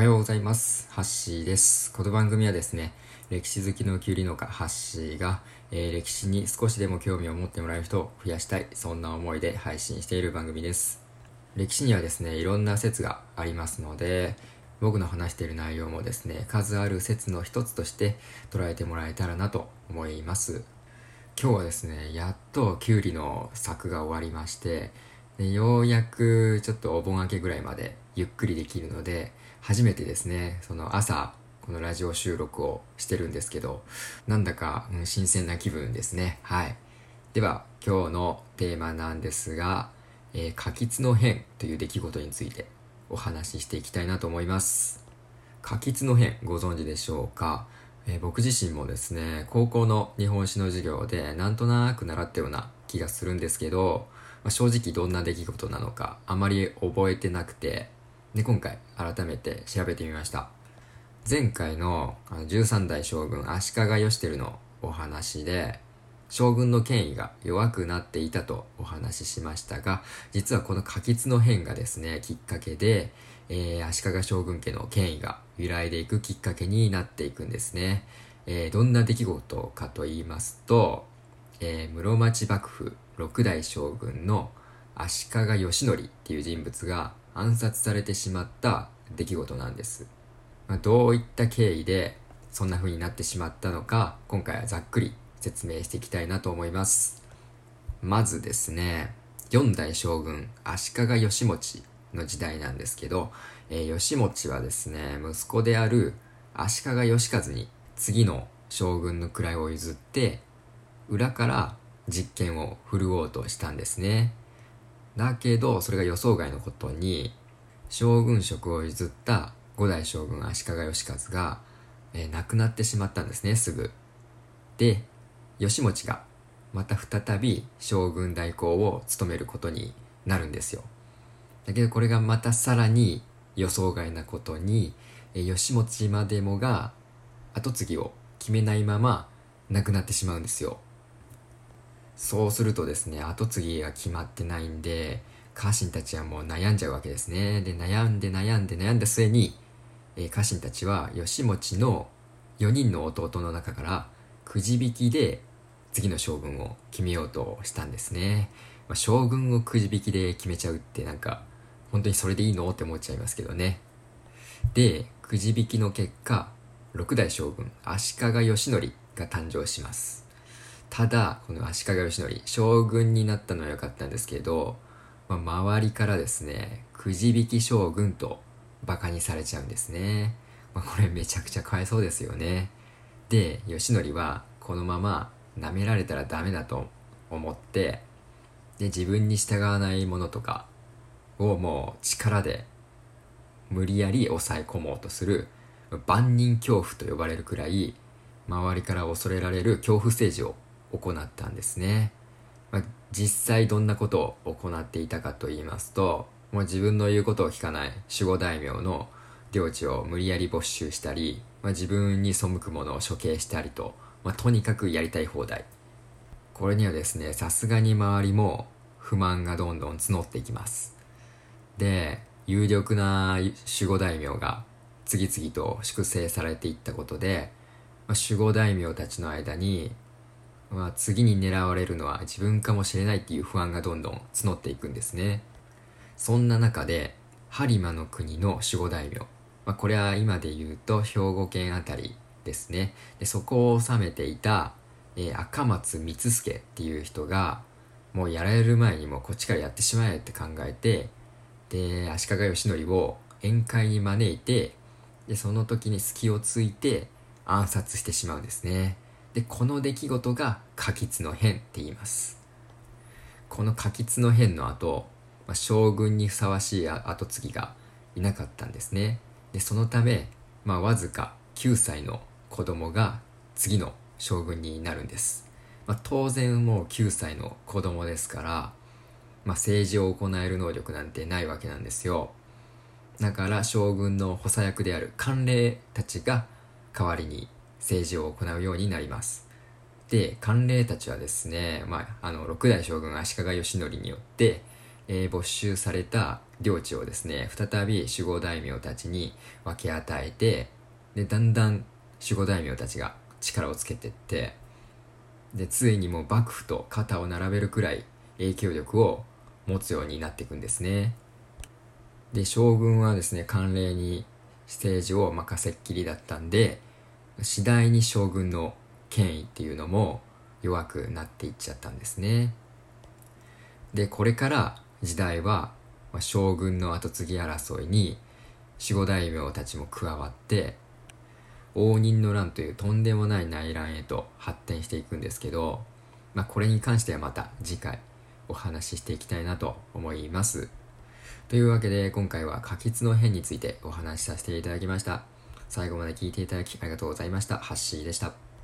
おはようございます。ハッシーです。この番組はですね、歴史好きのキュウリ農家ハッシーが、えー歴史に少しでも興味を持ってもらえる人を増やしたい、そんな思いで配信している番組です。歴史にはですね、いろんな説がありますので、僕の話している内容もですね、数ある説の一つとして捉えてもらえたらなと思います。今日はですね、やっとキュウリの作が終わりまして、でようやくちょっとお盆明けぐらいまでゆっくりできるので、初めてですね、その朝、このラジオ収録をしてるんですけど、なんだか、うん新鮮な気分ですね。はい。では、今日のテーマなんですが、えー、過吉の変という出来事についてお話ししていきたいなと思います。過吉の変ご存知でしょうか、え僕自身もですね高校の日本史の授業でなんとなく習ったような気がするんですけど、まあ正直どんな出来事なのかあまり覚えてなくてで今回改めて調べてみました。前回の13代将軍足利義輝のお話で将軍の権威が弱くなっていたとお話ししましたが実はこの過吉の変がですねきっかけで、えー足利将軍家の権威が揺らいでいくきっかけになっていくんですね、えーどんな出来事かと言いますと、えー室町幕府六代将軍の足利義則っていう人物が暗殺されてしまった出来事なんです。まあ、どういった経緯でそんな風になってしまったのか今回はざっくり説明していきたいなと思います。まずですね四代将軍足利義持の時代なんですけど、えー義持はですね息子である足利義和に次の将軍の位を譲って裏から実権を振るおうとしたんですね。だけどそれが予想外のことに将軍職を譲った五代将軍足利義和が、えー亡くなってしまったんですねすぐ。で義持がまた再び将軍代行を務めることになるんですよ。だけどこれがまたさらに予想外なことに、えー義持までもが跡継ぎを決めないまま亡くなってしまうんですよ。そうするとですね跡継ぎが決まってないんで家臣たちはもう悩んじゃうわけですね。で悩んで悩んで悩んだ末に、えー家臣たちは義持の4人の弟の中からくじ引きで次の将軍を決めようとしたんですね、まあ、将軍をくじ引きで決めちゃうってなんか本当にそれでいいの？って思っちゃいますけどね。でくじ引きの結果6代将軍足利義則が誕生します。ただこの足利義則将軍になったのは良かったんですけど、まあ、周りからですねくじ引き将軍とバカにされちゃうんですね、まあ、これめちゃくちゃかわいそうですよね。で義則はこのまま舐められたらダメだと思ってで自分に従わないものとかをもう力で無理やり抑え込もうとする万人恐怖と呼ばれるくらい周りから恐れられる恐怖政治を行ったんですね、まあ、実際どんなことを行っていたかと言いますともう自分の言うことを聞かない守護大名の領地を無理やり没収したり、まあ、自分に背く者を処刑したりと、まあ、とにかくやりたい放題。これにはですねさすがに周りも不満がどんどん募っていきます。で有力な守護大名が次々と粛清されていったことで、守護大名たちの間に、まあ、次に狙われるのは自分かもしれないっていう不安がどんどん募っていくんですね。そんな中で播磨の国の守護大名、まあ、これは今で言うと兵庫県あたりですね。でそこを治めていた、えー赤松光助っていう人がもうやられる前にもこっちからやってしまえって考えてで足利義則を宴会に招いてでその時に隙をついて暗殺してしまうんですね。でこの出来事が過吉の変って言います。この過吉の変の後、まあ、将軍にふさわしい跡継ぎがいなかったんですね。でそのため、まあ、わずか9歳の子供が次の将軍になるんです、まあ、当然もう9歳の子供ですから、まあ、政治を行える能力なんてないわけなんですよ。だから将軍の補佐役である官吏たちが代わりに政治を行うようになります。で官吏たちはですね、まあ、あの6代将軍足利義則によって、えー、没収された領地をですね再び守護大名たちに分け与えてでだんだん守護大名たちが力をつけてってでついにもう幕府と肩を並べるくらい影響力を持つようになっていくんですね。で将軍はですね慣例に政治を任せっきりだったんで次第に将軍の権威っていうのも弱くなっていっちゃったんですね。でこれから時代は将軍の跡継ぎ争いに守護大名たちも加わって応仁の乱というとんでもない内乱へと発展していくんですけど、まあ、これに関してはまた次回お話ししていきたいなと思います。というわけで今回は可決の変についてお話しさせていただきました。最後まで聞いていただきありがとうございました。ハッシーでした。